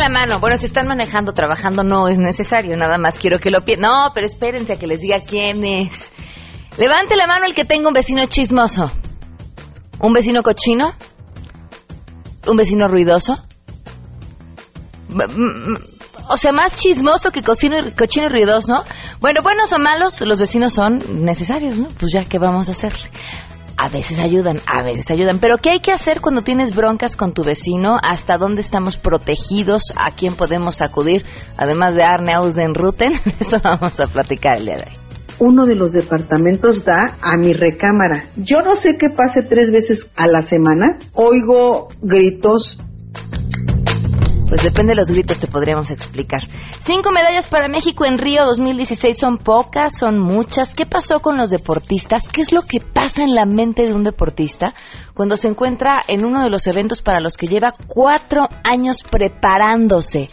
la mano. Bueno, si están manejando, trabajando, no es necesario. Nada más quiero que lo piensen. No, pero espérense a que les diga quién es. Levante la mano el que tenga un vecino chismoso. ¿Un vecino cochino? ¿Un vecino ruidoso? O sea, más chismoso que cochino y ruidoso. Bueno, buenos o malos, los vecinos son necesarios, ¿no? Pues ya, ¿qué vamos a hacer? A veces ayudan, a veces ayudan. Pero ¿qué hay que hacer cuando tienes broncas con tu vecino? ¿Hasta dónde estamos protegidos? ¿A quién podemos acudir? Además de Arne Ausdenruten, eso vamos a platicar el día hoy. Uno de los departamentos da a mi recámara. Yo no sé qué pase tres veces a la semana. Oigo gritos, pues depende de los gritos, te podríamos explicar. Cinco medallas para México en Río 2016 son pocas, son muchas. ¿Qué pasó con los deportistas? ¿Qué es lo que pasa en la mente de un deportista cuando se encuentra en uno de los eventos para los que lleva cuatro años preparándose?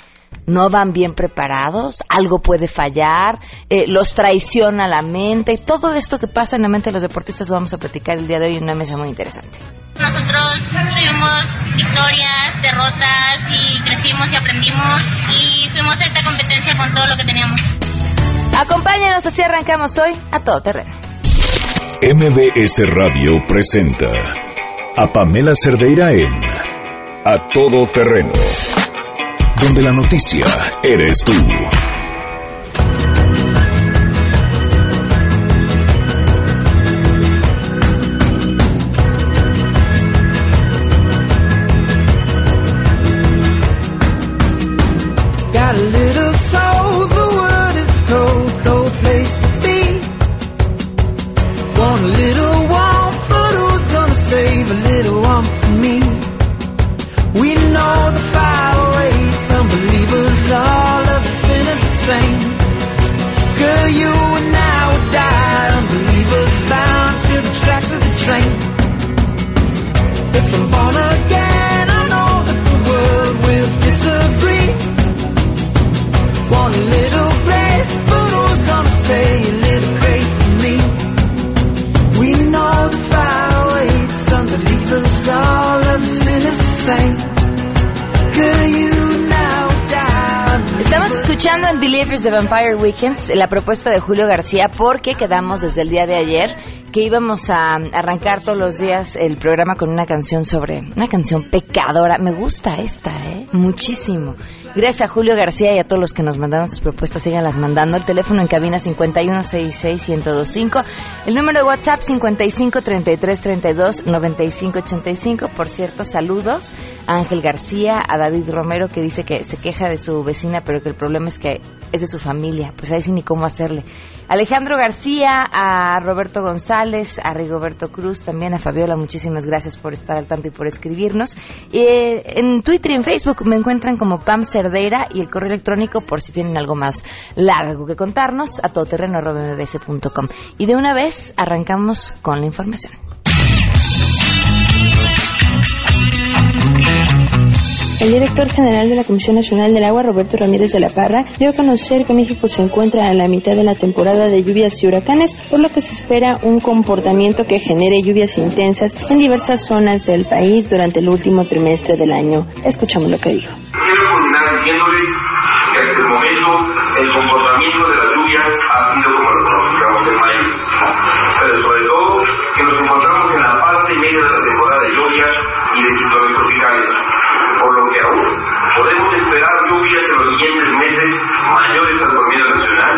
no van bien preparados, algo puede fallar, eh, los traiciona la mente, todo esto que pasa en la mente de los deportistas lo vamos a platicar el día de hoy en una mesa muy interesante. Nosotros tuvimos victorias, derrotas y crecimos y aprendimos y fuimos a esta competencia con todo lo que teníamos. Acompáñenos, así arrancamos hoy a todo terreno. MBS Radio presenta a Pamela Cerdeira en A Todo Terreno donde la noticia eres tú. Vampire Weekends, la propuesta de Julio García, porque quedamos desde el día de ayer que íbamos a arrancar todos los días el programa con una canción sobre, una canción pecadora. Me gusta esta, ¿eh? Muchísimo. Gracias a Julio García y a todos los que nos mandaron sus propuestas, síganlas mandando. El teléfono en cabina 5166125, el número de WhatsApp 5533329585. Por cierto, saludos a Ángel García, a David Romero que dice que se queja de su vecina, pero que el problema es que es de su familia. Pues ahí sí ni cómo hacerle. Alejandro García, a Roberto González, a Rigoberto Cruz, también a Fabiola, muchísimas gracias por estar al tanto y por escribirnos. Eh, en Twitter y en Facebook me encuentran como Pam Cerdeira y el correo electrónico por si tienen algo más largo que contarnos a todoterreno.mbc.com. Y de una vez arrancamos con la información. El director general de la Comisión Nacional del Agua, Roberto Ramírez de la Parra, dio a conocer que México se encuentra a la mitad de la temporada de lluvias y huracanes, por lo que se espera un comportamiento que genere lluvias intensas en diversas zonas del país durante el último trimestre del año. Escuchamos lo que dijo. Quiero culminar diciéndoles que hasta el momento el comportamiento de las lluvias ha sido como mayores al promedio nacional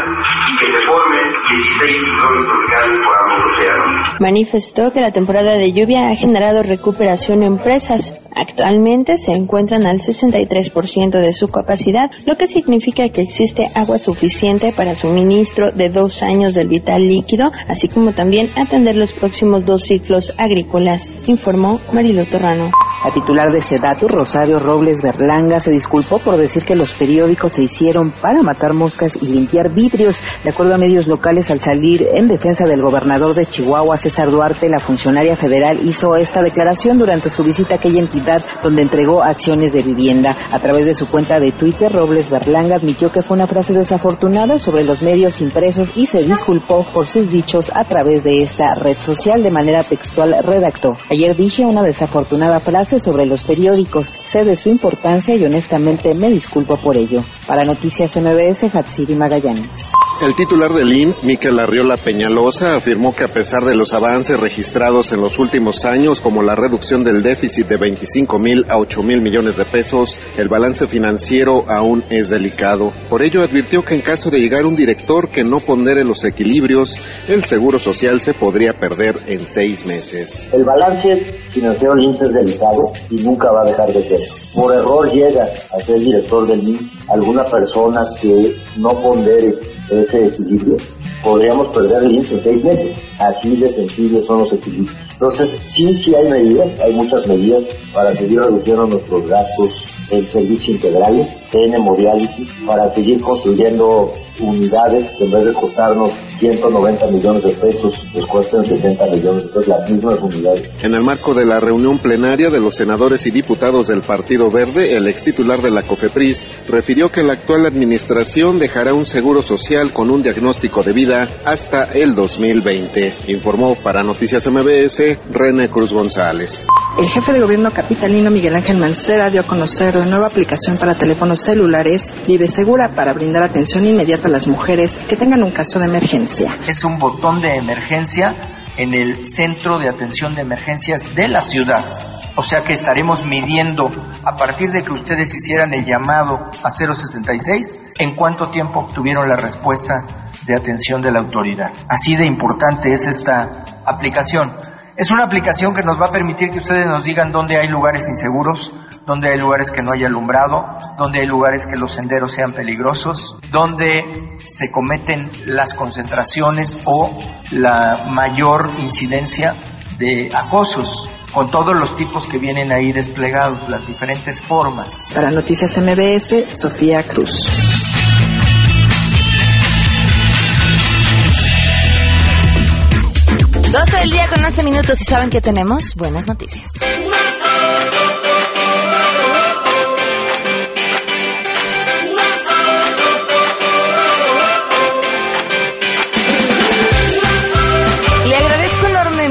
y que se formen 16 ciclones tropicales por ambos océanos. Manifestó que la temporada de lluvia ha generado recuperación en presas. Actualmente se encuentran al 63% de su capacidad, lo que significa que existe agua suficiente para suministro de dos años del vital líquido, así como también atender los próximos dos ciclos agrícolas, informó Marilo Torrano. La titular de Sedatu, Rosario Robles Berlanga, se disculpó por decir que los periódicos se hicieron para matar moscas y limpiar vidrios. De acuerdo a medios locales, al salir en defensa del gobernador de Chihuahua, César Duarte, la funcionaria federal hizo esta declaración durante su visita a aquella entidad donde entregó acciones de vivienda. A través de su cuenta de Twitter, Robles Berlanga admitió que fue una frase desafortunada sobre los medios impresos y se disculpó por sus dichos a través de esta red social. De manera textual redactó. Ayer dije una desafortunada frase sobre los periódicos. Sé de su importancia y honestamente me disculpo por ello. Para Noticias MBS, Hatsiri Magallanes. El titular del IMSS, Miquel Arriola Peñalosa, afirmó que a pesar de los avances registrados en los últimos años, como la reducción del déficit de 25 mil a 8 mil millones de pesos, el balance financiero aún es delicado. Por ello, advirtió que en caso de llegar un director que no pondere los equilibrios, el Seguro Social se podría perder en seis meses. El balance financiero del IMSS es delicado y nunca va a dejar de ser. Por error llega a ser director del IMSS alguna persona que no pondere ese equilibrio, podríamos perder el índice en seis meses. Así de sensibles son los equilibrios. Entonces, sí, sí hay medidas, hay muchas medidas para seguir reduciendo nuestros gastos en servicio integral, en hemodiálisis, para seguir construyendo unidades que en vez de costarnos 190 millones de pesos, nos cuestan 70 millones de pesos las mismas unidades. En el marco de la reunión plenaria de los senadores y diputados del Partido Verde, el ex titular de la COFEPRIS refirió que la actual administración dejará un seguro social con un diagnóstico de vida hasta el 2020. Informó para Noticias MBS René Cruz González. El jefe de gobierno capitalino Miguel Ángel Mancera dio a conocer la nueva aplicación para teléfonos celulares Vive Segura para brindar atención inmediata a las mujeres que tengan un caso de emergencia. Es un botón de emergencia en el centro de atención de emergencias de la ciudad. O sea que estaremos midiendo a partir de que ustedes hicieran el llamado a 066 en cuánto tiempo obtuvieron la respuesta de atención de la autoridad. Así de importante es esta aplicación. Es una aplicación que nos va a permitir que ustedes nos digan dónde hay lugares inseguros, dónde hay lugares que no hay alumbrado, dónde hay lugares que los senderos sean peligrosos, dónde se cometen las concentraciones o la mayor incidencia de acosos con todos los tipos que vienen ahí desplegados, las diferentes formas. Para Noticias MBS, Sofía Cruz. 12 del día con 11 minutos y saben que tenemos buenas noticias.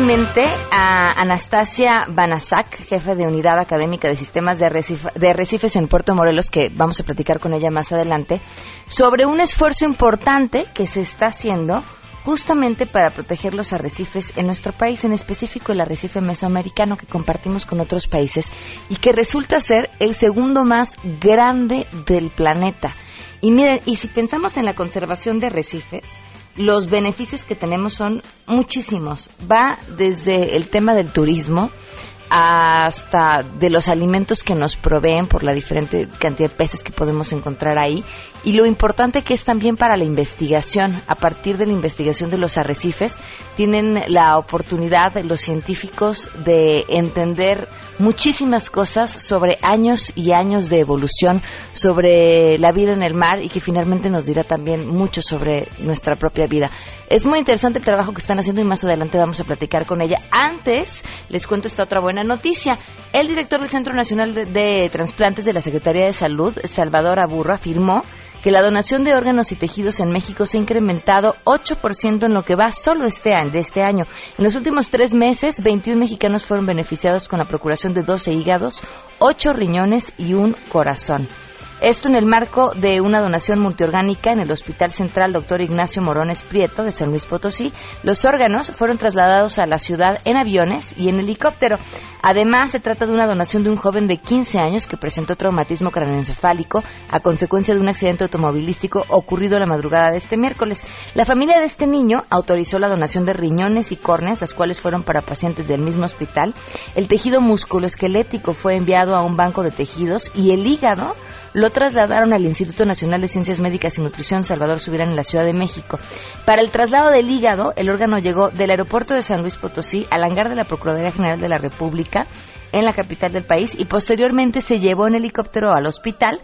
Enormemente a Anastasia Banasak, jefe de Unidad Académica de Sistemas de, Arrecif- de Arrecifes en Puerto Morelos, que vamos a platicar con ella más adelante, sobre un esfuerzo importante que se está haciendo justamente para proteger los arrecifes en nuestro país, en específico el arrecife mesoamericano que compartimos con otros países y que resulta ser el segundo más grande del planeta. Y miren, y si pensamos en la conservación de arrecifes, los beneficios que tenemos son muchísimos. Va desde el tema del turismo hasta de los alimentos que nos proveen por la diferente cantidad de peces que podemos encontrar ahí y lo importante que es también para la investigación. A partir de la investigación de los arrecifes tienen la oportunidad los científicos de entender muchísimas cosas sobre años y años de evolución, sobre la vida en el mar y que finalmente nos dirá también mucho sobre nuestra propia vida. Es muy interesante el trabajo que están haciendo y más adelante vamos a platicar con ella. Antes, les cuento esta otra buena noticia. El director del Centro Nacional de, de Transplantes de la Secretaría de Salud, Salvador Aburro, afirmó que la donación de órganos y tejidos en México se ha incrementado 8% en lo que va solo este año, de este año. En los últimos tres meses, 21 mexicanos fueron beneficiados con la procuración de 12 hígados, 8 riñones y un corazón. Esto en el marco de una donación multiorgánica en el Hospital Central Dr. Ignacio Morones Prieto de San Luis Potosí. Los órganos fueron trasladados a la ciudad en aviones y en helicóptero. Además, se trata de una donación de un joven de 15 años que presentó traumatismo craneoencefálico a consecuencia de un accidente automovilístico ocurrido la madrugada de este miércoles. La familia de este niño autorizó la donación de riñones y córneas, las cuales fueron para pacientes del mismo hospital. El tejido musculoesquelético fue enviado a un banco de tejidos y el hígado lo trasladaron al Instituto Nacional de Ciencias Médicas y Nutrición Salvador Subirán en la Ciudad de México. Para el traslado del hígado, el órgano llegó del aeropuerto de San Luis Potosí al hangar de la Procuraduría General de la República en la capital del país y posteriormente se llevó en helicóptero al hospital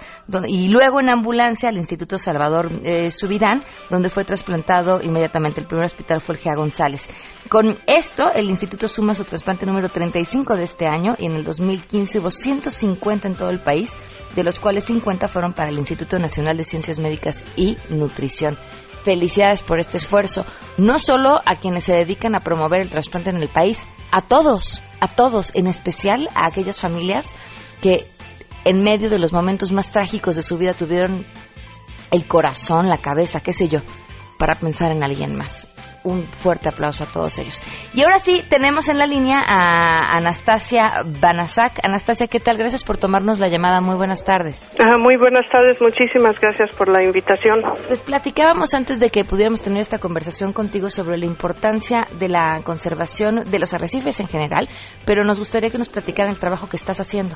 y luego en ambulancia al Instituto Salvador eh, Subirán, donde fue trasplantado inmediatamente. El primer hospital fue el Gea González. Con esto, el instituto suma su trasplante número 35 de este año y en el 2015 hubo 150 en todo el país, de los cuales 50 fueron para el Instituto Nacional de Ciencias Médicas y Nutrición. felicidades por este esfuerzo, no solo a quienes se dedican a promover el trasplante en el país, a todos, a todos, en especial a aquellas familias que en medio de los momentos más trágicos de su vida tuvieron el corazón, la cabeza, qué sé yo, para pensar en alguien más un fuerte aplauso a todos ellos. Y ahora sí, tenemos en la línea a Anastasia Banasak. Anastasia, ¿qué tal? Gracias por tomarnos la llamada. Muy buenas tardes. Ah, muy buenas tardes, muchísimas gracias por la invitación. Pues platicábamos antes de que pudiéramos tener esta conversación contigo sobre la importancia de la conservación de los arrecifes en general, pero nos gustaría que nos platicaran el trabajo que estás haciendo.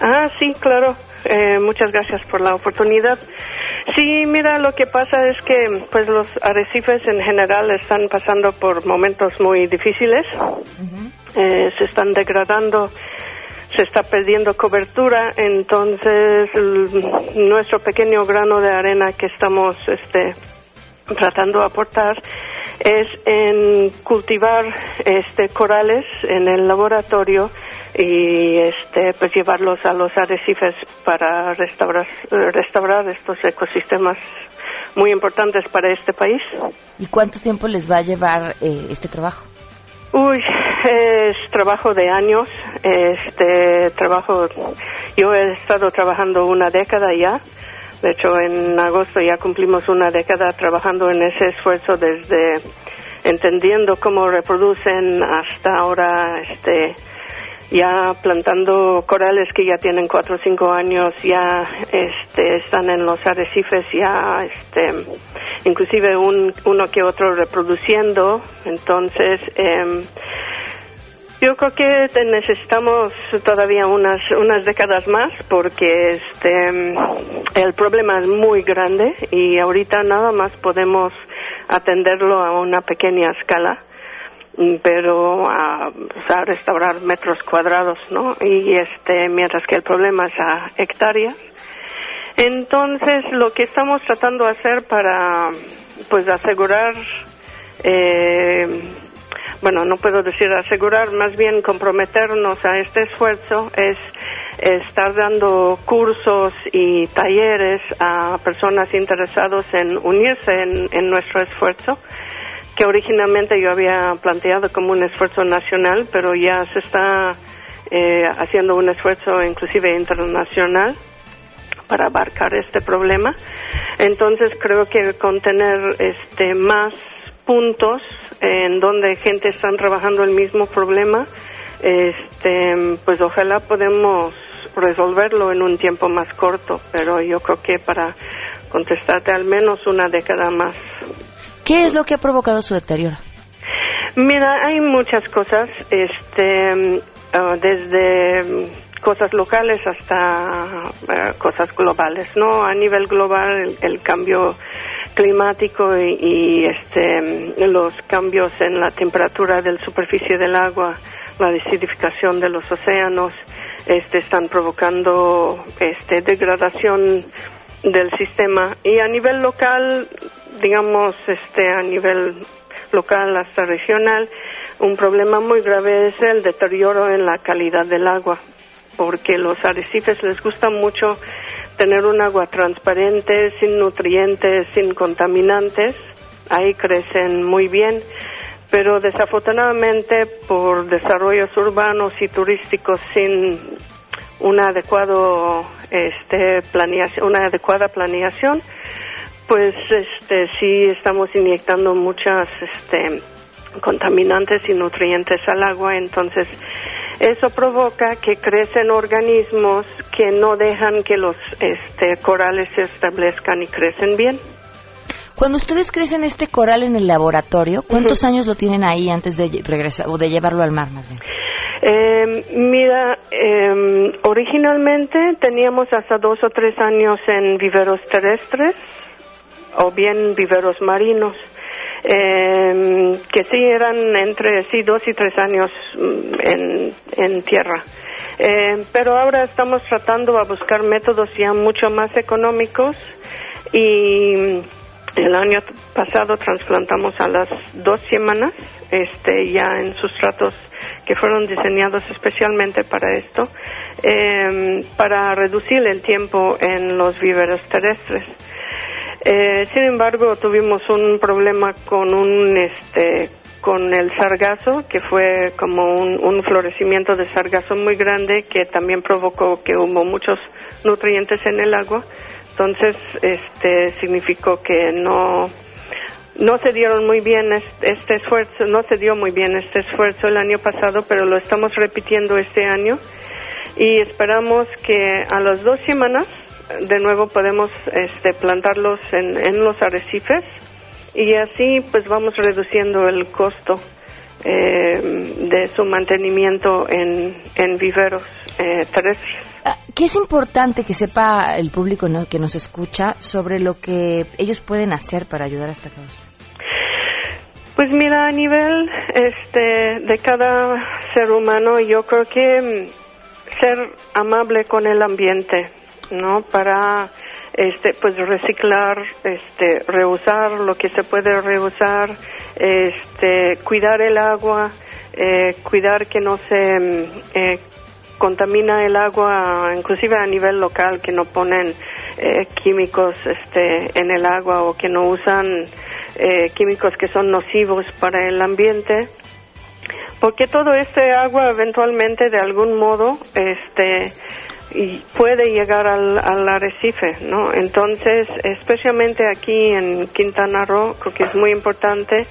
Ah, sí, claro. Eh, muchas gracias por la oportunidad. Sí, mira, lo que pasa es que pues los arrecifes en general están pasando por momentos muy difíciles. Eh, se están degradando, se está perdiendo cobertura, entonces nuestro pequeño grano de arena que estamos este, tratando de aportar es en cultivar este corales en el laboratorio y este pues llevarlos a los arrecifes para restaurar restaurar estos ecosistemas muy importantes para este país. ¿Y cuánto tiempo les va a llevar eh, este trabajo? Uy, es trabajo de años. Este trabajo, yo he estado trabajando una década ya. De hecho, en agosto ya cumplimos una década trabajando en ese esfuerzo desde entendiendo cómo reproducen hasta ahora, este, ya plantando corales que ya tienen cuatro o cinco años, ya este, están en los arrecifes, ya este, inclusive un, uno que otro reproduciendo. Entonces, eh, yo creo que necesitamos todavía unas unas décadas más porque este el problema es muy grande y ahorita nada más podemos atenderlo a una pequeña escala pero a, restaurar metros cuadrados, ¿no? Y este, mientras que el problema es a hectáreas. Entonces, lo que estamos tratando de hacer para, pues, asegurar, eh, bueno, no puedo decir asegurar, más bien comprometernos a este esfuerzo es estar dando cursos y talleres a personas interesadas en unirse en nuestro esfuerzo que originalmente yo había planteado como un esfuerzo nacional, pero ya se está eh, haciendo un esfuerzo inclusive internacional para abarcar este problema. Entonces creo que con tener este, más puntos en donde gente está trabajando el mismo problema, este, pues ojalá podemos resolverlo en un tiempo más corto, pero yo creo que para contestarte al menos una década más. ¿Qué es lo que ha provocado su deterioro? Mira, hay muchas cosas, este, ah, desde cosas locales hasta ah, cosas globales, ¿no? A nivel global, el, cambio climático y, este, los cambios en la temperatura de la superficie del agua, la desertificación de los océanos, este, están provocando este, degradación del sistema y a nivel local digamos, este, a nivel local hasta regional, un problema muy grave es el deterioro en la calidad del agua, porque los arrecifes les gusta mucho tener un agua transparente, sin nutrientes, sin contaminantes, ahí crecen muy bien, pero desafortunadamente por desarrollos urbanos y turísticos sin una adecuado este planeación, una adecuada planeación, pues este sí estamos inyectando muchas este contaminantes y nutrientes al agua, entonces eso provoca que crecen organismos que no dejan que los este, corales se establezcan y crecen bien. Cuando ustedes crecen este coral en el laboratorio, ¿cuántos años lo tienen ahí antes de regresar o de llevarlo al mar más bien? Eh, mira, eh, originalmente teníamos hasta dos o tres años en viveros terrestres o bien viveros marinos, eh, que sí eran entre sí dos y tres años mm, en, tierra. Eh, pero ahora estamos tratando a buscar métodos ya mucho más económicos y el año pasado trasplantamos a las dos semanas este ya en sustratos que fueron diseñados especialmente para esto eh, para reducir el tiempo en los viveros terrestres Eh, sin embargo, tuvimos un problema con un este con el sargazo, que fue como un, un florecimiento de sargazo muy grande que también provocó que hubo muchos nutrientes en el agua. Entonces, este significó que no no se dieron muy bien este, este esfuerzo, no se dio muy bien este esfuerzo el año pasado, pero lo estamos repitiendo este año y esperamos que a las dos semanas de nuevo podemos este, plantarlos en, en los arrecifes y así pues vamos reduciendo el costo eh, de su mantenimiento en, en viveros eh, terrestres. Ah, ¿Qué es importante que sepa el público ¿no? que nos escucha sobre lo que ellos pueden hacer para ayudar a esta causa? Pues mira, a nivel este, de cada ser humano, yo creo que mm, ser amable con el ambiente, ¿no? Para este pues reciclar, este reusar lo que se puede reusar, este cuidar el agua, eh, cuidar que no se mm, eh, contamina el agua, inclusive a nivel local, que no ponen eh, químicos este en el agua o que no usan eh, químicos que son nocivos para el ambiente porque todo este agua eventualmente de algún modo este y puede llegar al, al arrecife, ¿no? Entonces, especialmente aquí en Quintana Roo, creo que es muy importante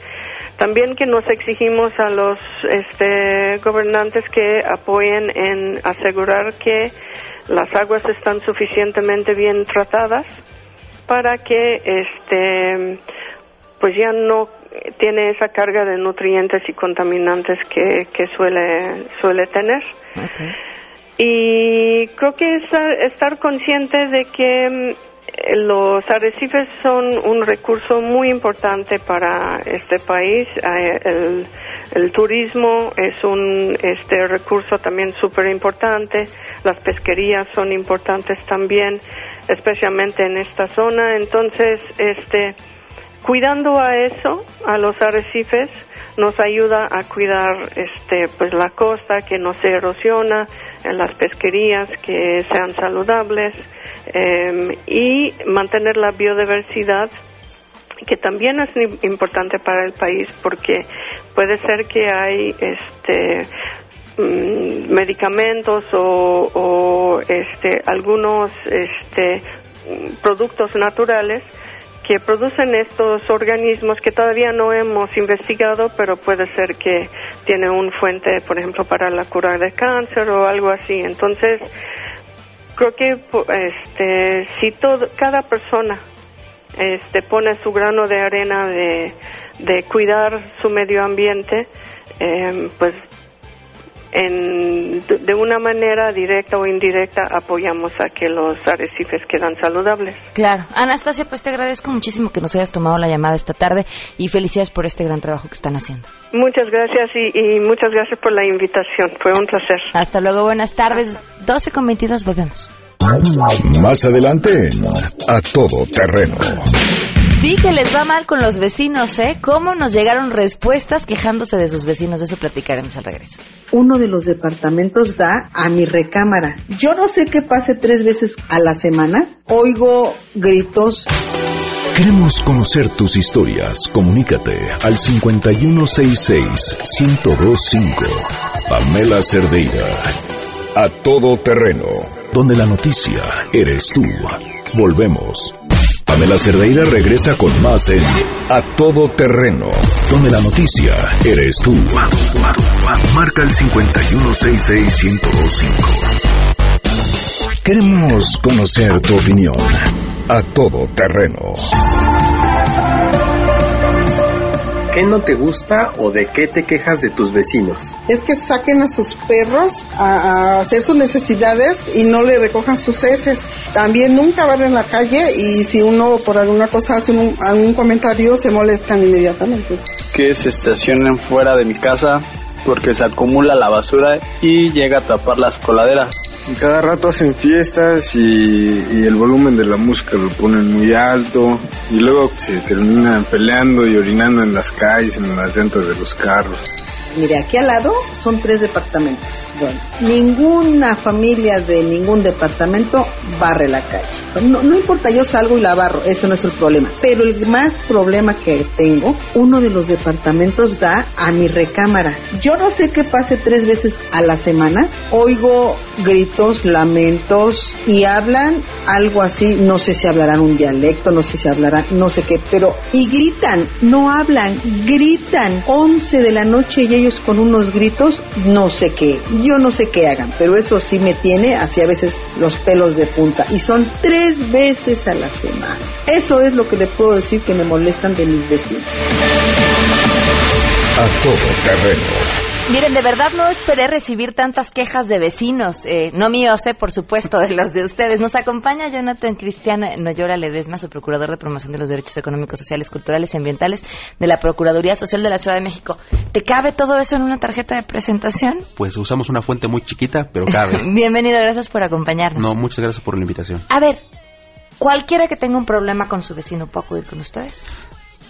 también que nos exigimos a los este, gobernantes que apoyen en asegurar que las aguas están suficientemente bien tratadas para que este pues ya no tiene esa carga de nutrientes y contaminantes que, que suele suele tener. Y creo que es estar consciente de que mm, los arrecifes son un recurso muy importante para este país. Eh, el, el turismo es un este recurso también súper importante. Las pesquerías son importantes también, especialmente en esta zona. Entonces, este, cuidando a eso, a los arrecifes, nos ayuda a cuidar este pues la costa que no se erosiona en las pesquerías que sean saludables eh, y mantener la biodiversidad que también es importante para el país porque puede ser que hay este mm, medicamentos o, o este algunos este productos naturales que producen estos organismos que todavía no hemos investigado, pero puede ser que tiene un fuente, por ejemplo, para la cura de cáncer o algo así. Entonces, creo que este, si todo, cada persona este, pone su grano de arena de, cuidar su medio ambiente, eh, pues en, de una manera directa o indirecta apoyamos a que los arrecifes quedan saludables. Claro. Anastasia, pues te agradezco muchísimo que nos hayas tomado la llamada esta tarde y felicidades por este gran trabajo que están haciendo. Muchas gracias y, y muchas gracias por la invitación. Fue un placer. Hasta luego, buenas tardes. 12 con 22, volvemos. Más adelante, a todo terreno. Sí que les va mal con los vecinos, ¿eh? ¿Cómo nos llegaron respuestas quejándose de sus vecinos? De eso platicaremos al regreso. Uno de los departamentos da a mi recámara. Yo no sé qué pase tres veces a la semana. Oigo gritos. Queremos conocer tus historias. Comunícate al 5166-1025. Pamela Cerdeira. A todo terreno. Donde la noticia eres tú. Volvemos. Pamela Cerdeira regresa con más en A Todo Terreno, donde la noticia eres tú. Marca el 51661025. Queremos conocer tu opinión. A Todo Terreno. ¿Qué no te gusta o de qué te quejas de tus vecinos? Es que saquen a sus perros a, a hacer sus necesidades y no le recojan sus heces. También nunca van en la calle y si uno por alguna cosa hace un, algún comentario se molestan inmediatamente. Que se estacionen fuera de mi casa porque se acumula la basura y llega a tapar las coladeras. Cada rato hacen fiestas y, y, el volumen de la música lo ponen muy alto y luego se terminan peleando y orinando en las calles, en las llantas de los carros. Mire, aquí al lado son tres departamentos. Bueno, ninguna familia de ningún departamento barre la calle. No, no importa, yo salgo y la barro, eso no es el problema. Pero el más problema que tengo, uno de los departamentos da a mi recámara. Yo no sé qué pase tres veces a la semana. Oigo gritos, lamentos y hablan algo así, no sé si hablarán un dialecto, no sé si hablarán, no sé qué, pero y gritan, no hablan, gritan 11 de la noche y ellos con unos gritos, no sé qué, yo no sé qué hagan, pero eso sí me tiene así a veces los pelos de punta y son tres veces a la semana. Eso es lo que le puedo decir que me molestan de mis vecinos. A todo terreno Miren, de verdad no esperé recibir tantas quejas de vecinos, eh, no míos, eh, por supuesto, de los de ustedes. Nos acompaña Jonathan Cristian Noyora Ledesma, su procurador de promoción de los derechos económicos, sociales, culturales y ambientales de la Procuraduría Social de la Ciudad de México. ¿Te cabe todo eso en una tarjeta de presentación? Pues usamos una fuente muy chiquita, pero cabe. Bienvenido, gracias por acompañarnos. No, muchas gracias por la invitación. A ver, cualquiera que tenga un problema con su vecino, ¿puedo acudir con ustedes?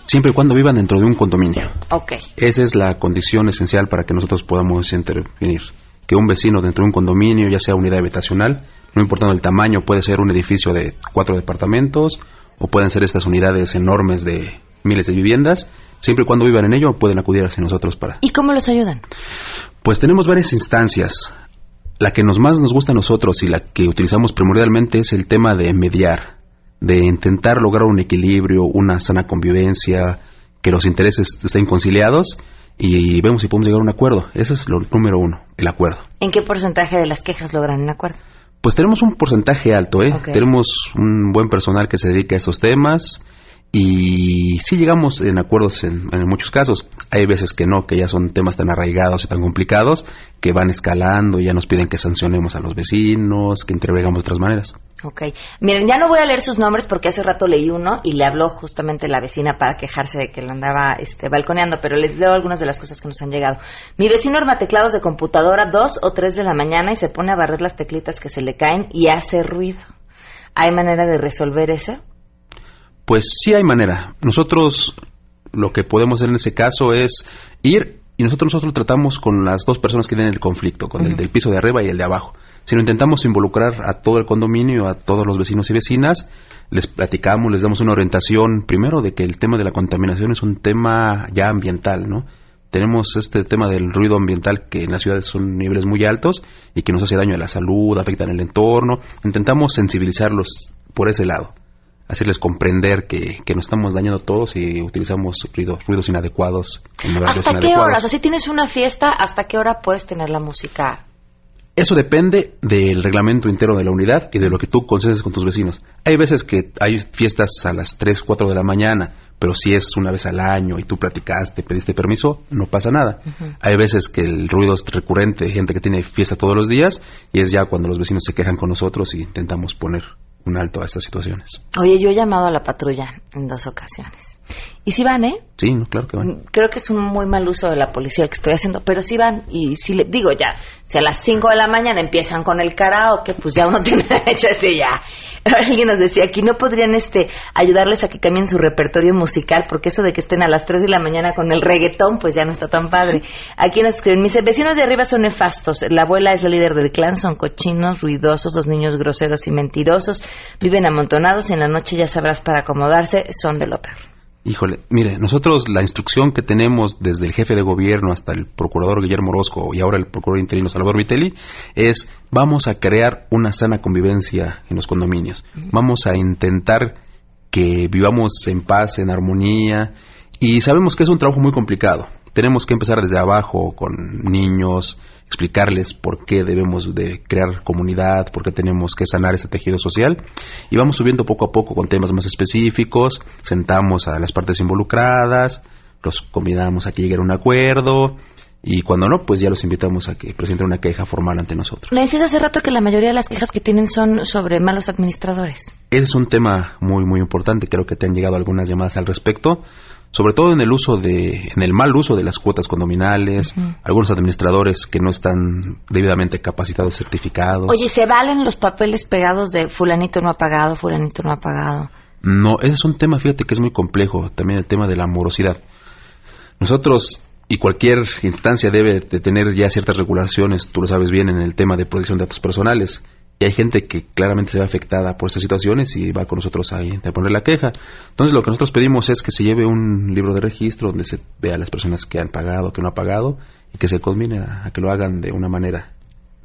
Siempre y cuando vivan dentro de un condominio. Ok. Esa es la condición esencial para que nosotros podamos intervenir. Que un vecino dentro de un condominio, ya sea unidad habitacional, no importando el tamaño, puede ser un edificio de cuatro departamentos o pueden ser estas unidades enormes de miles de viviendas, siempre y cuando vivan en ello pueden acudir hacia nosotros para. ¿Y cómo los ayudan? Pues tenemos varias instancias. La que nos más nos gusta a nosotros y la que utilizamos primordialmente es el tema de mediar de intentar lograr un equilibrio, una sana convivencia, que los intereses estén conciliados y vemos si podemos llegar a un acuerdo. Ese es lo número uno, el acuerdo. ¿En qué porcentaje de las quejas logran un acuerdo? Pues tenemos un porcentaje alto, ¿eh? Tenemos un buen personal que se dedica a esos temas y sí llegamos en acuerdos en, muchos casos. Hay veces que no, que ya son temas tan arraigados y tan complicados que van escalando, ya nos piden que sancionemos a los vecinos, que intervengamos de otras maneras. Ok. Miren, ya no voy a leer sus nombres porque hace rato leí uno y le habló justamente la vecina para quejarse de que lo andaba este, balconeando, pero les leo algunas de las cosas que nos han llegado. Mi vecino arma teclados de computadora dos o tres de la mañana y se pone a barrer las teclitas que se le caen y hace ruido. ¿Hay manera de resolver eso? Pues sí hay manera. Nosotros lo que podemos hacer en ese caso es ir y nosotros nosotros tratamos con las dos personas que tienen el conflicto, con el del piso de arriba y el de abajo. Si no intentamos involucrar a todo el condominio, a todos los vecinos y vecinas, les platicamos, les damos una orientación, primero de que el tema de la contaminación es un tema ya ambiental, ¿no? Tenemos este tema del ruido ambiental que en las ciudades son niveles muy altos y que nos hace daño a la salud, afectan el entorno. Intentamos sensibilizarlos por ese lado hacerles comprender que, que nos estamos dañando todos y utilizamos ruidos, ruidos inadecuados. ¿Hasta qué hora? O sea, si tienes una fiesta, ¿hasta qué hora puedes tener la música? Eso depende del reglamento interno de la unidad y de lo que tú concedes con tus vecinos. Hay veces que hay fiestas a las 3, 4 de la mañana, pero si es una vez al año y tú platicaste, pediste permiso, no pasa nada. Hay veces que el ruido es recurrente, gente que tiene fiesta todos los días, y es ya cuando los vecinos se quejan con nosotros y intentamos poner un alto a estas situaciones. Oye, yo he llamado a la patrulla en dos ocasiones. ¿Y si van, eh? Sí, claro que van. Creo que es un muy mal uso de la policía el que estoy haciendo, pero sí van. Y si le digo ya, si a las 5 de la mañana empiezan con el karaoke, pues ya uno tiene derecho a decir ya, alguien nos decía aquí, ¿no podrían este ayudarles a que cambien su repertorio musical? Porque eso de que estén a las 3 de la mañana con el reggaetón, pues ya no está tan padre. Aquí nos escriben, mis vecinos de arriba son nefastos. La abuela es la líder del clan, son cochinos, ruidosos, los niños groseros y mentirosos, viven amontonados y en la noche ya sabrás para acomodarse, son de lo peor. Híjole, mire, nosotros la instrucción que tenemos desde el jefe de gobierno hasta el procurador Guillermo Orozco y ahora el procurador interino Salvador Vitelli es vamos a crear una sana convivencia en los condominios. Vamos a intentar que vivamos en paz, en armonía y sabemos que es un trabajo muy complicado. Tenemos que empezar desde abajo con niños, explicarles por qué debemos de crear comunidad, por qué tenemos que sanar ese tejido social y vamos subiendo poco a poco con temas más específicos, sentamos a las partes involucradas, los convidamos a que lleguen a un acuerdo y cuando no, pues ya los invitamos a que presenten una queja formal ante nosotros. Me decías hace rato que la mayoría de las quejas que tienen son sobre malos administradores. Ese es un tema muy, muy importante. Creo que te han llegado algunas llamadas al respecto sobre todo en el uso de, en el mal uso de las cuotas condominales, algunos administradores que no están debidamente capacitados, certificados. Oye, ¿se valen los papeles pegados de fulanito no ha pagado, fulanito no ha pagado? No, ese es un tema, fíjate que es muy complejo, también el tema de la morosidad. Nosotros y cualquier instancia debe de tener ya ciertas regulaciones, tú lo sabes bien, en el tema de protección de datos personales. Y hay gente que claramente se ve afectada por estas situaciones y va con nosotros ahí a poner la queja. Entonces lo que nosotros pedimos es que se lleve un libro de registro donde se vea las personas que han pagado, que no han pagado y que se conmine a, que lo hagan de una manera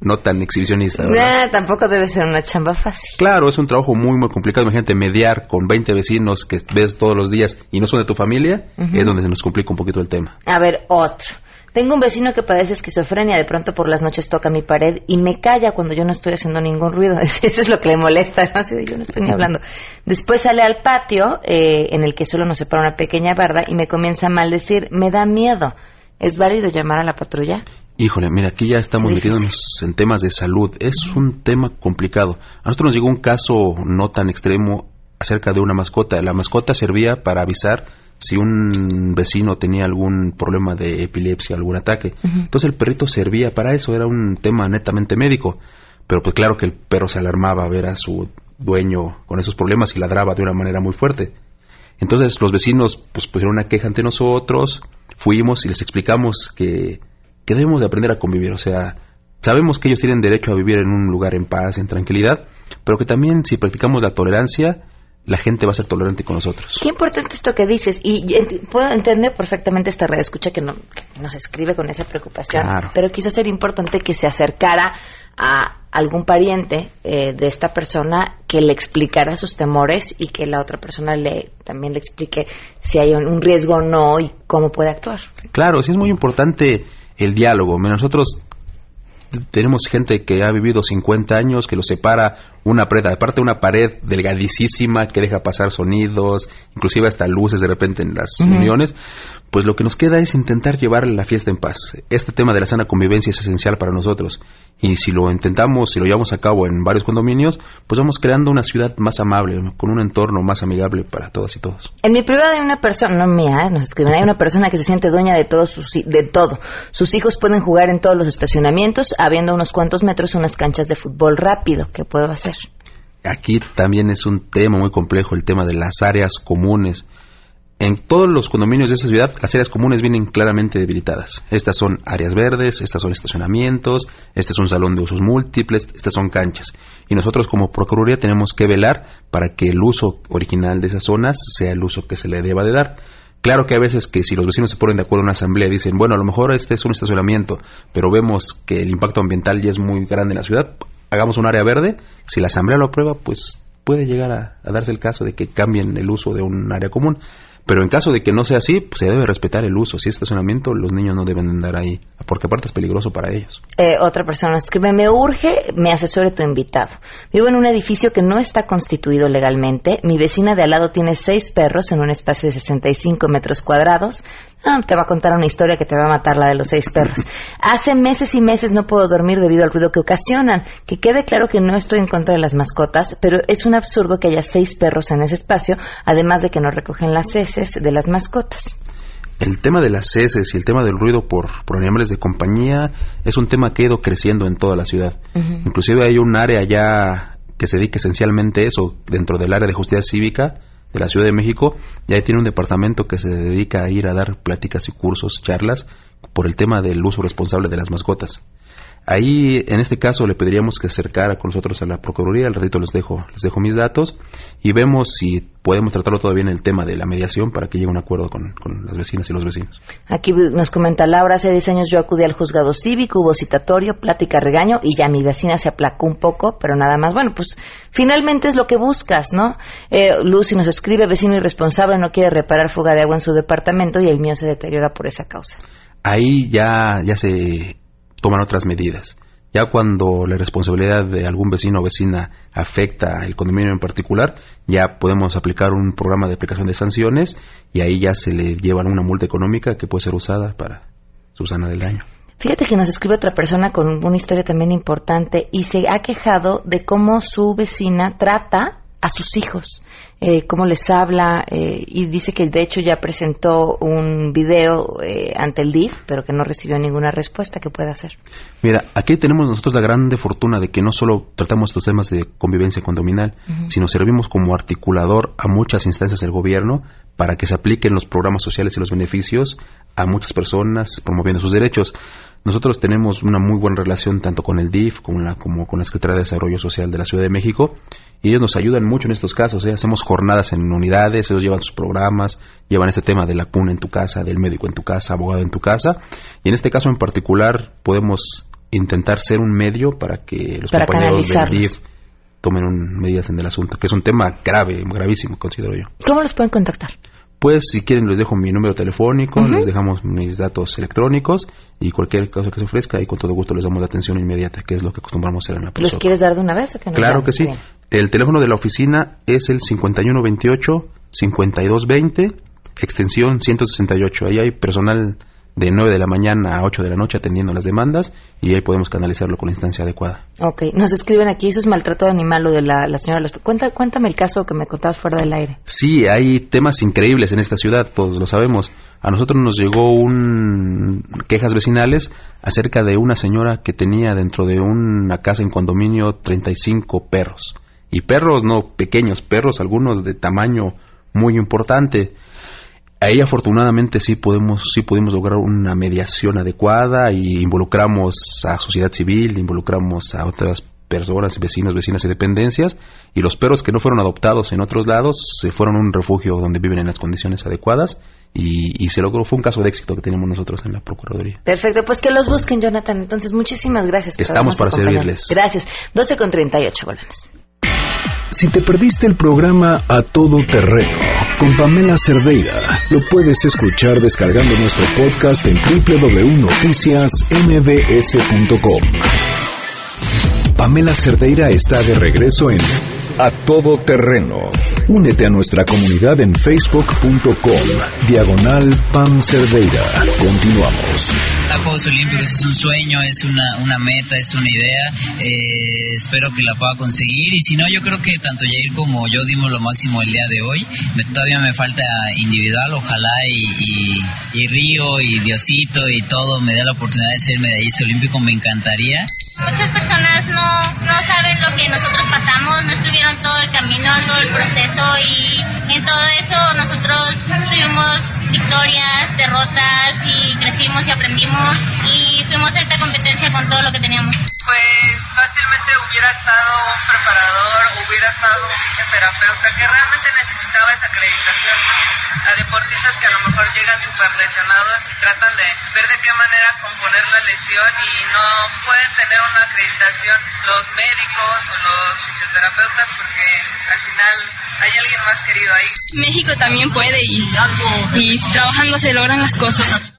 no tan exhibicionista. tampoco debe ser una chamba fácil. Claro, es un trabajo muy, muy complicado. Imagínate mediar con 20 vecinos que ves todos los días y no son de tu familia, es donde se nos complica un poquito el tema. A ver, otro. Tengo un vecino que padece esquizofrenia, de pronto por las noches toca mi pared y me calla cuando yo no estoy haciendo ningún ruido. Eso es lo que le molesta, ¿no? Así de, yo no estoy ni hablando. Después sale al patio, eh, en el que solo nos separa una pequeña barda, y me comienza a maldecir. Me da miedo. ¿Es válido llamar a la patrulla? Híjole, mira, aquí ya estamos metiéndonos en temas de salud. Es un tema complicado. A nosotros nos llegó un caso no tan extremo acerca de una mascota. La mascota servía para avisar si un vecino tenía algún problema de epilepsia, algún ataque. Entonces el perrito servía para eso, era un tema netamente médico. Pero pues claro que el perro se alarmaba a ver a su dueño con esos problemas y ladraba de una manera muy fuerte. Entonces los vecinos pues pusieron una queja ante nosotros, fuimos y les explicamos que, que debemos de aprender a convivir, o sea, sabemos que ellos tienen derecho a vivir en un lugar en paz, en tranquilidad, pero que también si practicamos la tolerancia, la gente va a ser tolerante con nosotros. Qué importante esto que dices. Y puedo entender perfectamente esta red escucha que, no, nos escribe con esa preocupación. Pero quizás sería importante que se acercara a algún pariente eh, de esta persona que le explicara sus temores y que la otra persona le también le explique si hay un, riesgo o no y cómo puede actuar. Claro, sí es muy importante el diálogo. Nosotros tenemos gente que ha vivido 50 años, que lo separa una pared, aparte una pared delgadísima que deja pasar sonidos, inclusive hasta luces de repente en las uniones, pues lo que nos queda es intentar llevar la fiesta en paz. Este tema de la sana convivencia es esencial para nosotros y si lo intentamos, si lo llevamos a cabo en varios condominios, pues vamos creando una ciudad más amable, con un entorno más amigable para todas y todos. En mi privada hay una persona, no mía, ¿eh? nos escriben, hay una persona que se siente dueña de todo, sus, de todo. Sus hijos pueden jugar en todos los estacionamientos, habiendo unos cuantos metros unas canchas de fútbol rápido. ¿Qué puedo hacer? Aquí también es un tema muy complejo, el tema de las áreas comunes. En todos los condominios de esa ciudad, las áreas comunes vienen claramente debilitadas. Estas son áreas verdes, estas son estacionamientos, este es un salón de usos múltiples, estas son canchas. Y nosotros como Procuraduría tenemos que velar para que el uso original de esas zonas sea el uso que se le deba de dar. Claro que a veces que si los vecinos se ponen de acuerdo en una asamblea dicen, bueno, a lo mejor este es un estacionamiento, pero vemos que el impacto ambiental ya es muy grande en la ciudad, hagamos un área verde, si la asamblea lo aprueba, pues puede llegar a, a darse el caso de que cambien el uso de un área común. Pero en caso de que no sea así, pues se debe respetar el uso. Si es estacionamiento, los niños no deben andar ahí, porque aparte es peligroso para ellos. Eh, otra persona escribe, me urge, me asesore tu invitado. Vivo en un edificio que no está constituido legalmente. Mi vecina de al lado tiene seis perros en un espacio de 65 metros cuadrados. Ah, te va a contar una historia que te va a matar la de los seis perros. Hace meses y meses no puedo dormir debido al ruido que ocasionan. Que quede claro que no estoy en contra de las mascotas, pero es un absurdo que haya seis perros en ese espacio, además de que no recogen las heces de las mascotas. El tema de las heces y el tema del ruido por, animales de compañía es un tema que ha ido creciendo en toda la ciudad. Inclusive hay un área ya que se dedica esencialmente a eso, dentro del área de justicia cívica, de la Ciudad de México, ya tiene un departamento que se dedica a ir a dar pláticas y cursos, charlas, por el tema del uso responsable de las mascotas. Ahí, en este caso, le pediríamos que acercara con nosotros a la Procuraduría. Al ratito les dejo, les dejo mis datos y vemos si podemos tratarlo todavía en el tema de la mediación para que llegue a un acuerdo con, las vecinas y los vecinos. Aquí nos comenta Laura, hace 10 años yo acudí al juzgado cívico, hubo citatorio, plática, regaño y ya mi vecina se aplacó un poco, pero nada más. Bueno, pues finalmente es lo que buscas, ¿no? Eh, Lucy nos escribe, vecino irresponsable no quiere reparar fuga de agua en su departamento y el mío se deteriora por esa causa. Ahí ya, ya se toman otras medidas. Ya cuando la responsabilidad de algún vecino o vecina afecta el condominio en particular, ya podemos aplicar un programa de aplicación de sanciones y ahí ya se le lleva una multa económica que puede ser usada para subsanar el daño. Fíjate que nos escribe otra persona con una historia también importante y se ha quejado de cómo su vecina trata a sus hijos, eh, cómo les habla eh, y dice que de hecho ya presentó un video eh, ante el DIF, pero que no recibió ninguna respuesta. ¿Qué puede hacer? Mira, aquí tenemos nosotros la grande fortuna de que no solo tratamos estos temas de convivencia condominal, sino servimos como articulador a muchas instancias del gobierno para que se apliquen los programas sociales y los beneficios a muchas personas promoviendo sus derechos. Nosotros tenemos una muy buena relación tanto con el DIF como, la, como con la Secretaría de Desarrollo Social de la Ciudad de México y ellos nos ayudan mucho en estos casos. ¿eh? Hacemos jornadas en unidades, ellos llevan sus programas, llevan este tema de la cuna en tu casa, del médico en tu casa, abogado en tu casa y en este caso en particular podemos intentar ser un medio para que los compañeros del DIF tomen medidas en el asunto, que es un tema grave, gravísimo, considero yo. ¿Cómo los pueden contactar? Pues si quieren les dejo mi número telefónico, les dejamos mis datos electrónicos y cualquier cosa que se ofrezca y con todo gusto les damos la atención inmediata, que es lo que acostumbramos a hacer en la ¿Los quieres dar de una vez o que no? Claro que sí. El teléfono de la oficina es el 5128-5220, extensión 168. Ahí hay personal de 9 de la mañana a 8 de la noche atendiendo las demandas y ahí podemos canalizarlo con la instancia adecuada. Ok, nos escriben aquí, eso es maltrato de animal o de la, la señora. Cuenta, cuéntame el caso que me contabas fuera del aire. Sí, hay temas increíbles en esta ciudad, todos lo sabemos. A nosotros nos llegó un quejas vecinales acerca de una señora que tenía dentro de una casa en condominio 35 perros. Y perros no pequeños, perros algunos de tamaño muy importante ahí afortunadamente sí podemos sí pudimos lograr una mediación adecuada y involucramos a sociedad civil, involucramos a otras personas, vecinos, vecinas y dependencias y los perros que no fueron adoptados en otros lados se fueron a un refugio donde viven en las condiciones adecuadas y, se logró, fue un caso de éxito que tenemos nosotros en la Procuraduría. Perfecto, pues que los busquen, Jonathan. Entonces, muchísimas gracias. Por Estamos para servirles. Gracias. 12 con 38, volvemos. Si te perdiste el programa A Todo Terreno con Pamela Cerdeira, lo puedes escuchar descargando nuestro podcast en www.noticiasmbs.com. Pamela Cerdeira está de regreso en A Todo Terreno. Únete a nuestra comunidad en facebook.com, diagonal Pam Cerdeira. Continuamos. A Juegos Olímpicos es un sueño, es una, una meta, es una idea. Eh, espero que la pueda conseguir y si no, yo creo que tanto Jair como yo dimos lo máximo el día de hoy. todavía me falta individual, ojalá y, y Río y Diosito y todo me dé la oportunidad de ser medallista olímpico, me encantaría. Muchas personas no, no saben lo que nosotros pasamos, no estuvieron todo el camino, todo el proceso y en todo eso nosotros tuvimos victorias, derrotas y crecimos y aprendimos y fuimos a esta competencia con todo lo que teníamos. Pues fácilmente hubiera estado un preparador, hubiera estado un fisioterapeuta que realmente necesitaba esa acreditación. A deportistas que a lo mejor llegan súper lesionados y tratan de ver de qué manera componer la lesión y no pueden tener una acreditación los médicos o los fisioterapeutas porque al final hay alguien más querido ahí. México también puede y, y trabajando se logran las cosas.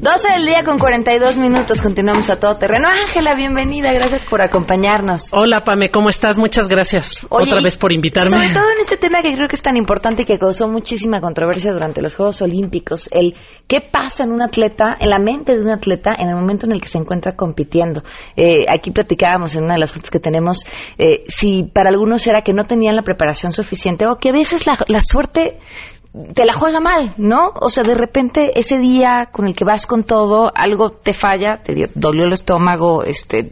12 del día con 42 minutos, continuamos a todo terreno. Ángela, bienvenida, gracias por acompañarnos. Hola, Pame, ¿cómo estás? Muchas gracias otra vez por invitarme. Sobre todo en este tema que creo que es tan importante y que causó muchísima controversia durante los Juegos Olímpicos, el qué pasa en un atleta, en la mente de un atleta en el momento en el que se encuentra compitiendo. Eh, aquí platicábamos en una de las fotos que tenemos eh, si para algunos era que no tenían la preparación suficiente o que a veces la, la suerte te la juega mal, ¿no? O sea, de repente ese día con el que vas con todo, algo te falla, te dio, dolió el estómago, este,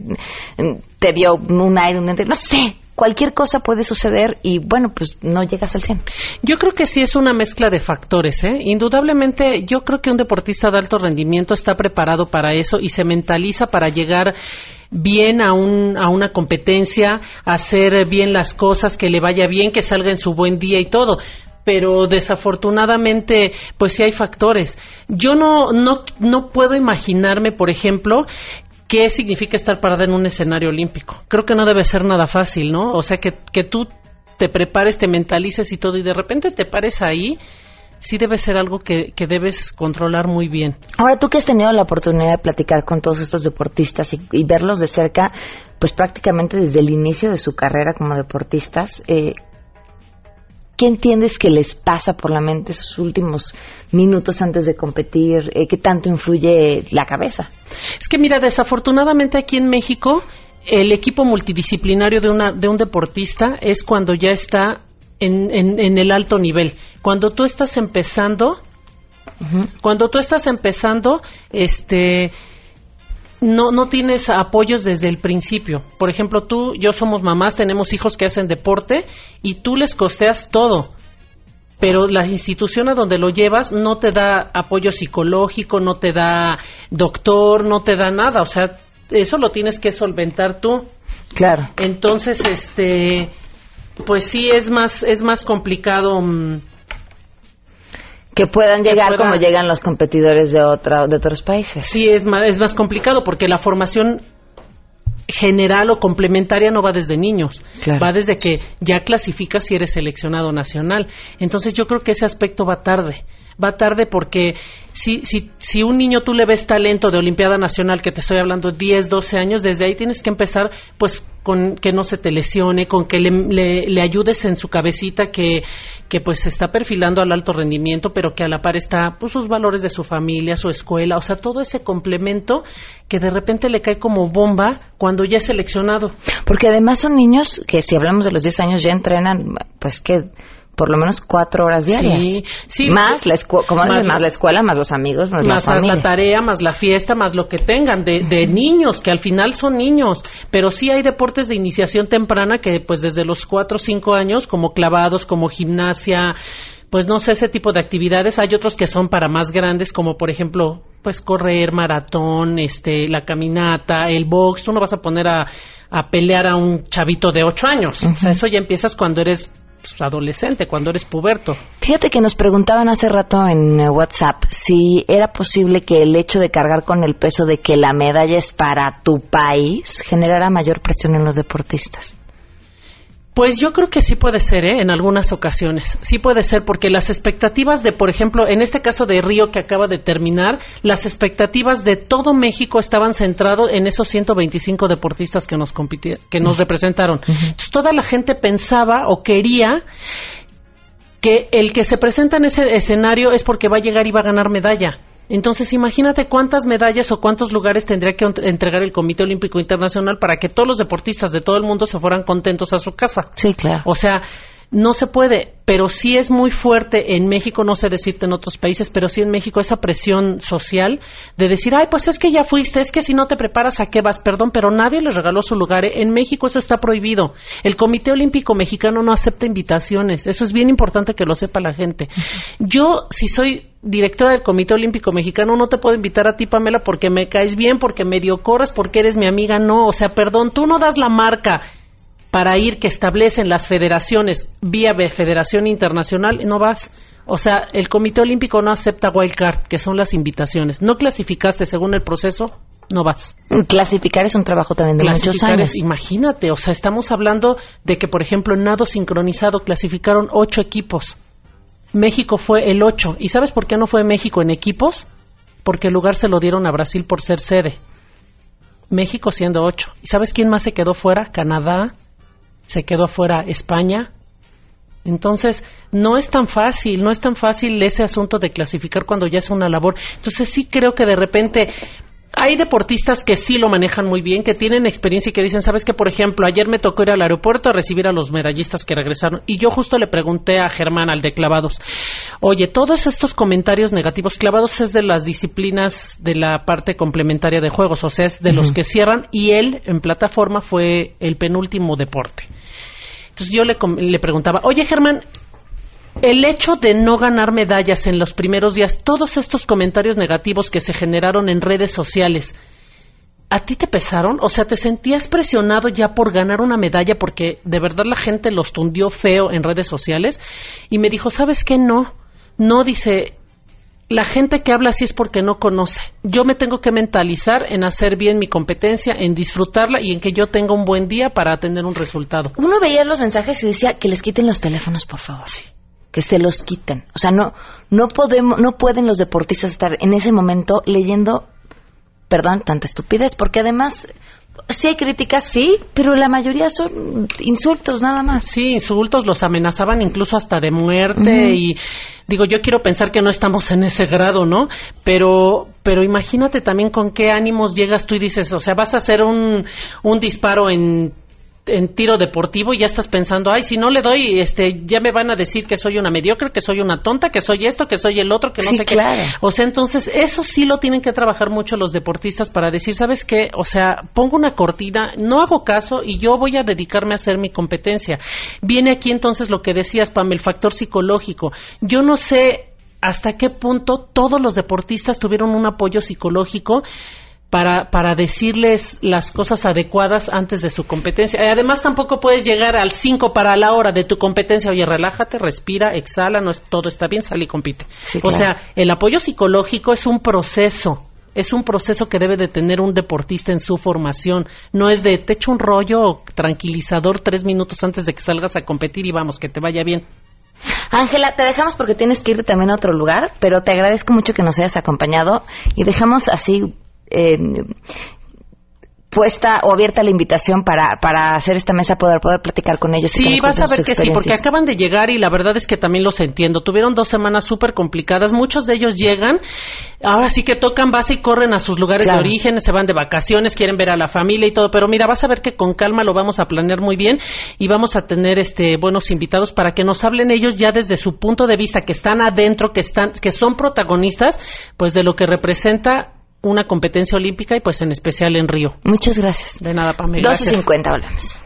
te dio un aire, un no sé, cualquier cosa puede suceder y bueno, pues no llegas al 100. Yo creo que sí es una mezcla de factores, ¿eh? Indudablemente yo creo que un deportista de alto rendimiento está preparado para eso y se mentaliza para llegar bien a, un, a una competencia, hacer bien las cosas, que le vaya bien, que salga en su buen día y todo pero desafortunadamente pues sí hay factores. Yo no, no, no puedo imaginarme, por ejemplo, qué significa estar parada en un escenario olímpico. Creo que no debe ser nada fácil, ¿no? O sea, que, que tú te prepares, te mentalices y todo, y de repente te pares ahí, sí debe ser algo que, que, debes controlar muy bien. Ahora, tú que has tenido la oportunidad de platicar con todos estos deportistas y, verlos de cerca, pues prácticamente desde el inicio de su carrera como deportistas, eh, ¿Qué entiendes que les pasa por la mente esos últimos minutos antes de competir? Eh, ¿Qué tanto influye la cabeza? Es que mira, desafortunadamente aquí en México el equipo multidisciplinario de, una, de un deportista es cuando ya está en, en, el alto nivel. Cuando tú estás empezando, cuando tú estás empezando, este, no, no tienes apoyos desde el principio. Por ejemplo, tú, yo somos mamás, tenemos hijos que hacen deporte y tú les costeas todo. Pero la institución a donde lo llevas no te da apoyo psicológico, no te da doctor, no te da nada. O sea, eso lo tienes que solventar tú. Claro. Entonces, este, pues sí es más, es más complicado. Mm, que puedan llegar como llegan los competidores de, otra, de otros países. Sí, es más, es más complicado porque la formación general o complementaria no va desde niños, va desde que ya clasificas si eres seleccionado nacional. Entonces yo creo que ese aspecto va tarde va tarde porque si, si, si un niño tú le ves talento de Olimpiada Nacional, que te estoy hablando 10, 12 años, desde ahí tienes que empezar pues con que no se te lesione, con que le, le, ayudes en su cabecita que, que pues se está perfilando al alto rendimiento, pero que a la par está pues sus valores de su familia, su escuela, o sea, todo ese complemento que de repente le cae como bomba cuando ya es seleccionado. Porque además son niños que si hablamos de los 10 años ya entrenan, pues que por lo menos cuatro horas diarias. Sí, sí. Más, la, más, más la escuela, más los amigos, más, más la, tarea, más la fiesta, más lo que tengan de, de niños, que al final son niños. Pero sí hay deportes de iniciación temprana que pues desde los cuatro o cinco años, como clavados, como gimnasia, pues no sé, ese tipo de actividades. Hay otros que son para más grandes, como por ejemplo, pues correr, maratón, este, la caminata, el box. Tú no vas a poner a, a pelear a un chavito de ocho años. O sea, eso ya empiezas cuando eres pues, adolescente, cuando eres puberto. Fíjate que nos preguntaban hace rato en eh, WhatsApp si era posible que el hecho de cargar con el peso de que la medalla es para tu país generara mayor presión en los deportistas. Pues yo creo que sí puede ser, ¿eh? En algunas ocasiones. Sí puede ser, porque las expectativas de, por ejemplo, en este caso de Río que acaba de terminar, las expectativas de todo México estaban centrados en esos 125 deportistas que nos, que nos representaron. Entonces, toda la gente pensaba o quería que el que se presenta en ese escenario es porque va a llegar y va a ganar medalla. Entonces, imagínate cuántas medallas o cuántos lugares tendría que entregar el Comité Olímpico Internacional para que todos los deportistas de todo el mundo se fueran contentos a su casa. Sí, claro. O sea, no se puede, pero sí es muy fuerte en México, no sé decirte en otros países, pero sí en México esa presión social de decir, ay, pues es que ya fuiste, es que si no te preparas, ¿a qué vas? Perdón, pero nadie les regaló su lugar. En México eso está prohibido. El Comité Olímpico Mexicano no acepta invitaciones. Eso es bien importante que lo sepa la gente. Yo, si soy directora del Comité Olímpico Mexicano, no te puedo invitar a ti, Pamela, porque me caes bien, porque medio corres, porque eres mi amiga. No, o sea, perdón, tú no das la marca para ir que establecen las federaciones vía Federación Internacional, no vas. O sea, el Comité Olímpico no acepta wildcard, que son las invitaciones. No clasificaste según el proceso, no vas. Clasificar es un trabajo también de muchos años. imagínate, o sea, estamos hablando de que, por ejemplo, en nado sincronizado clasificaron ocho equipos. México fue el ocho. ¿Y sabes por qué no fue México en equipos? Porque el lugar se lo dieron a Brasil por ser sede. México siendo ocho. ¿Y sabes quién más se quedó fuera? Canadá, se quedó afuera España. Entonces, no es tan fácil, no es tan fácil ese asunto de clasificar cuando ya es una labor. Entonces, sí creo que de repente hay deportistas que sí lo manejan muy bien, que tienen experiencia y que dicen, sabes que, por ejemplo, ayer me tocó ir al aeropuerto a recibir a los medallistas que regresaron y yo justo le pregunté a Germán, al de clavados, oye, todos estos comentarios negativos, clavados es de las disciplinas de la parte complementaria de juegos, o sea, es de los que cierran y él en plataforma fue el penúltimo deporte. Entonces yo le, preguntaba, oye Germán, el hecho de no ganar medallas en los primeros días, todos estos comentarios negativos que se generaron en redes sociales, ¿a ti te pesaron? O sea, ¿te sentías presionado ya por ganar una medalla porque de verdad la gente los tundió feo en redes sociales? Y me dijo, ¿sabes qué? No, no, dice, la gente que habla así es porque no conoce. Yo me tengo que mentalizar en hacer bien mi competencia, en disfrutarla y en que yo tenga un buen día para tener un resultado. Uno veía los mensajes y decía que les quiten los teléfonos, por favor. Sí que se los quiten. O sea, no, no podemos, no pueden los deportistas estar en ese momento leyendo, perdón, tanta estupidez, porque además sí hay críticas, sí, pero la mayoría son insultos nada más. Sí, insultos, los amenazaban incluso hasta de muerte y digo, yo quiero pensar que no estamos en ese grado, ¿no? Pero pero imagínate también con qué ánimos llegas tú y dices, o sea, vas a hacer un un disparo en en tiro deportivo y ya estás pensando, ay, si no le doy, este, ya me van a decir que soy una mediocre, que soy una tonta, que soy esto, que soy el otro, que no sé claro. qué. O sea, entonces, eso sí lo tienen que trabajar mucho los deportistas para decir, ¿sabes qué? O sea, pongo una cortina, no hago caso y yo voy a dedicarme a hacer mi competencia. Viene aquí entonces lo que decías, Pam, el factor psicológico. Yo no sé hasta qué punto todos los deportistas tuvieron un apoyo psicológico para, para decirles las cosas adecuadas antes de su competencia. Y además, tampoco puedes llegar al 5 para la hora de tu competencia. Oye, relájate, respira, exhala, no es, todo está bien, sale y compite. Sí, O claro. sea, el apoyo psicológico es un proceso. Es un proceso que debe de tener un deportista en su formación. No es de te echo un rollo tranquilizador tres minutos antes de que salgas a competir y vamos, que te vaya bien. Ángela, te dejamos porque tienes que irte también a otro lugar, pero te agradezco mucho que nos hayas acompañado y dejamos así eh, puesta o abierta la invitación para, para hacer esta mesa, poder, poder platicar con ellos. Sí, vas a ver que sí, porque acaban de llegar y la verdad es que también los entiendo. Tuvieron dos semanas súper complicadas, muchos de ellos llegan, ahora sí que tocan base y corren a sus lugares Claro. de origen, se van de vacaciones, quieren ver a la familia y todo, pero mira, vas a ver que con calma lo vamos a planear muy bien y vamos a tener este buenos invitados para que nos hablen ellos ya desde su punto de vista, que están adentro, que están, que son protagonistas, pues de lo que representa una competencia olímpica y pues en especial en Río. Muchas gracias. De nada, Pamela. 2 y Gracias. 50, volvemos.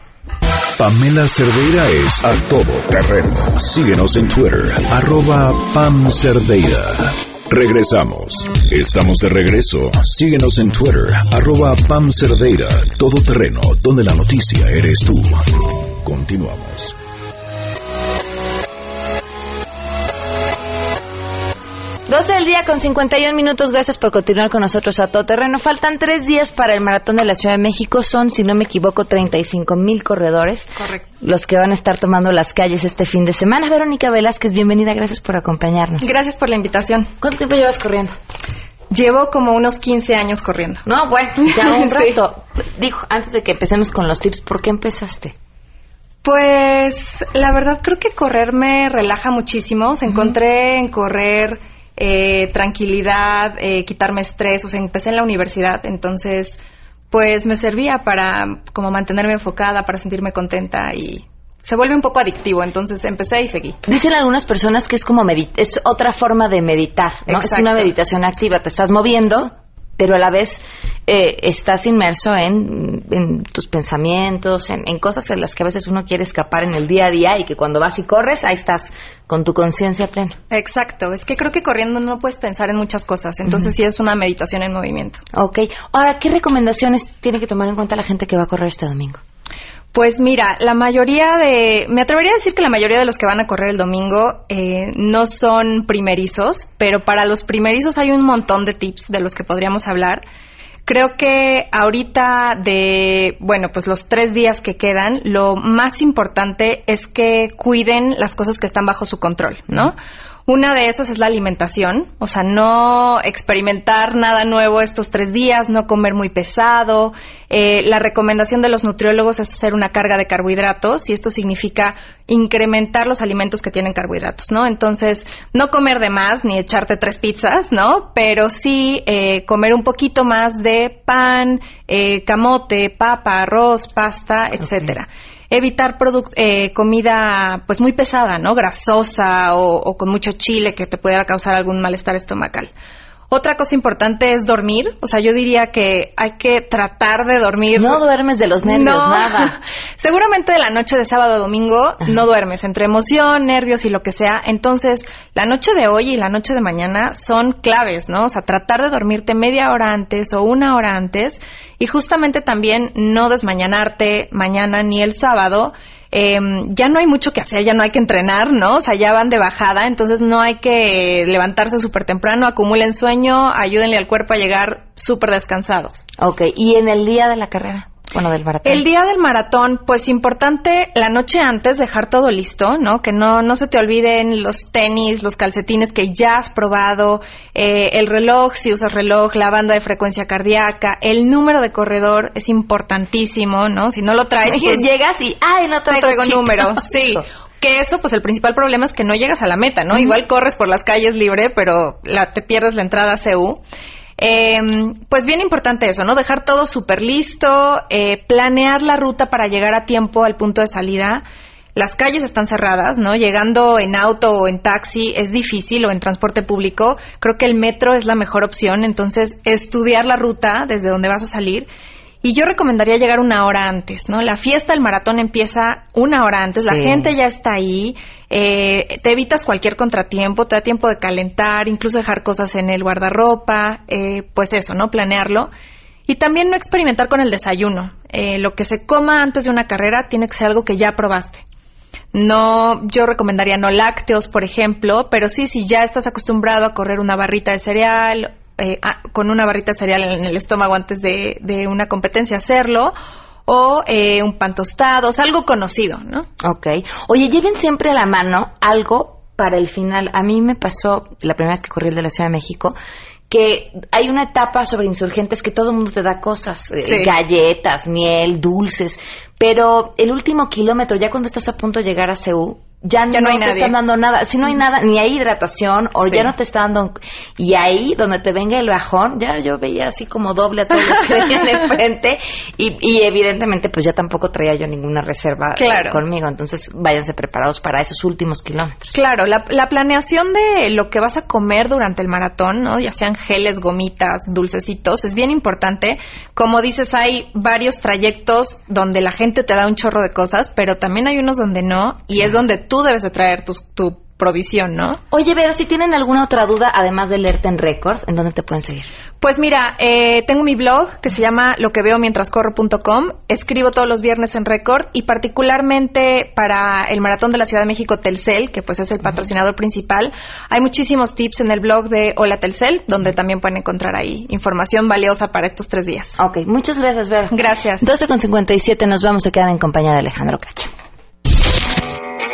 Pamela Cerdeira es a todo terreno. Síguenos en Twitter, arroba Pam Cerdeira. Regresamos. Estamos de regreso. Síguenos en Twitter, arroba Pam Cerdeira. Todo terreno, donde la noticia eres tú. Continuamos. 12 del día con 51 minutos. Gracias por continuar con nosotros a todo terreno. Faltan tres días para el maratón de la Ciudad de México. Son, si no me equivoco, 35 mil corredores. Correcto. Los que van a estar tomando las calles este fin de semana. Verónica Velázquez, bienvenida. Gracias por acompañarnos. Gracias por la invitación. ¿Cuánto tiempo llevas corriendo? Llevo como unos 15 años corriendo. No, bueno, ya un Sí. rato. Dijo, antes de que empecemos con los tips, ¿por qué empezaste? Pues la verdad creo que correr me relaja muchísimo. O sea, encontré en correr eh, tranquilidad, eh, quitarme estrés. O sea, empecé en la universidad, entonces pues me servía para como mantenerme enfocada, para sentirme contenta y se vuelve un poco adictivo. Entonces empecé y seguí. Dicen algunas personas que es como medi- es otra forma de meditar, ¿no? Es una meditación activa, te estás moviendo, pero a la vez eh, estás inmerso en, en tus pensamientos, en, en cosas en las que a veces uno quiere escapar en el día a día y que cuando vas y corres, ahí estás con tu conciencia plena. Exacto, es que creo que corriendo no puedes pensar en muchas cosas, entonces sí es una meditación en movimiento. Ok, ahora, ¿qué recomendaciones tiene que tomar en cuenta la gente que va a correr este domingo? Pues mira, la mayoría de, me atrevería a decir que la mayoría de los que van a correr el domingo eh, no son primerizos, pero para los primerizos hay un montón de tips de los que podríamos hablar. Creo que ahorita de, bueno, pues los tres días que quedan, lo más importante es que cuiden las cosas que están bajo su control, ¿no? Una de esas es la alimentación, o sea, no experimentar nada nuevo estos tres días, no comer muy pesado. Eh, la recomendación de los nutriólogos es hacer una carga de carbohidratos y esto significa incrementar los alimentos que tienen carbohidratos, ¿no? Entonces, no comer de más ni echarte tres pizzas, ¿no? Pero sí eh, comer un poquito más de pan, eh, camote, papa, arroz, pasta, etcétera evitar eh, comida pues muy pesada, ¿no? Grasosa o, o con mucho chile que te pudiera causar algún malestar estomacal. Otra cosa importante es dormir, o sea, yo diría que hay que tratar de dormir. No duermes de los nervios, No. nada. Seguramente de la noche de sábado a domingo no duermes entre emoción, nervios y lo que sea. Entonces, la noche de hoy y la noche de mañana son claves, ¿no? O sea, tratar de dormirte media hora antes o una hora antes y justamente también no desmañanarte mañana ni el sábado. Eh, ya no hay mucho que hacer, ya no hay que entrenar, ¿no? O sea, ya van de bajada, entonces no hay que levantarse súper temprano, acumulen sueño, ayúdenle al cuerpo a llegar súper descansados. Ok, ¿y en el día de la carrera? Bueno, del maratón? El día del maratón, pues importante la noche antes dejar todo listo, ¿no? Que no, no se te olviden los tenis, los calcetines que ya has probado, eh, el reloj, si usas reloj, la banda de frecuencia cardíaca, el número de corredor es importantísimo, ¿no? Si no lo traes, pues llegas y, ay, no traigo, no traigo número, sí. Que eso, pues el principal problema es que no llegas a la meta, ¿no? Igual corres por las calles libre, pero la, te pierdes la entrada a CU. Eh, pues bien importante eso, ¿no? Dejar todo súper listo, eh, planear la ruta para llegar a tiempo al punto de salida. Las calles están cerradas, ¿no? Llegando en auto o en taxi es difícil o en transporte público. Creo que el metro es la mejor opción. Entonces, estudiar la ruta desde donde vas a salir y yo recomendaría llegar una hora antes, ¿no? La fiesta del maratón empieza una hora antes, la gente ya está ahí, eh, te evitas cualquier contratiempo, te da tiempo de calentar, incluso dejar cosas en el guardarropa, eh, pues eso, ¿no? Planearlo. Y también no experimentar con el desayuno. Eh, lo que se coma antes de una carrera tiene que ser algo que ya probaste. No, yo recomendaría no lácteos, por ejemplo, pero sí, si ya estás acostumbrado a correr una barrita de cereal eh, con una barrita cereal en el estómago antes de, una competencia hacerlo o eh, un pan tostado, o sea, algo conocido, ¿no? Ok. Oye, lleven siempre a la mano algo para el final. A mí me pasó la primera vez que corrí el de la Ciudad de México que hay una etapa sobre insurgentes que todo el mundo te da cosas, eh, galletas, miel, dulces, pero el último kilómetro, ya cuando estás a punto de llegar a Ceú, ya, no, te están dando nada. Si no hay nada, ni hay hidratación, o ya no te está dando. Y ahí, donde te venga el bajón, ya yo veía así como doble a todos los que venían de frente. Y, y, evidentemente, pues ya tampoco traía yo ninguna reserva eh, conmigo. Entonces, váyanse preparados para esos últimos kilómetros. Claro, la, la, planeación de lo que vas a comer durante el maratón, ¿no? Ya sean geles, gomitas, dulcecitos, es bien importante. Como dices, hay varios trayectos donde la gente te da un chorro de cosas, pero también hay unos donde no. Y es donde tú debes de traer tu, tu provisión, ¿no? Oye, pero si tienen alguna otra duda, además de leerte en Records, ¿en dónde te pueden seguir? Pues mira, eh, tengo mi blog que se llama lo que veo mientras corro.com. Escribo todos los viernes en Record y particularmente para el Maratón de la Ciudad de México Telcel, que pues es el patrocinador principal, hay muchísimos tips en el blog de Hola Telcel, donde también pueden encontrar ahí información valiosa para estos tres días. Ok, muchas gracias, Vero. Gracias. 12 con 57 nos vamos a quedar en compañía de Alejandro Cacho.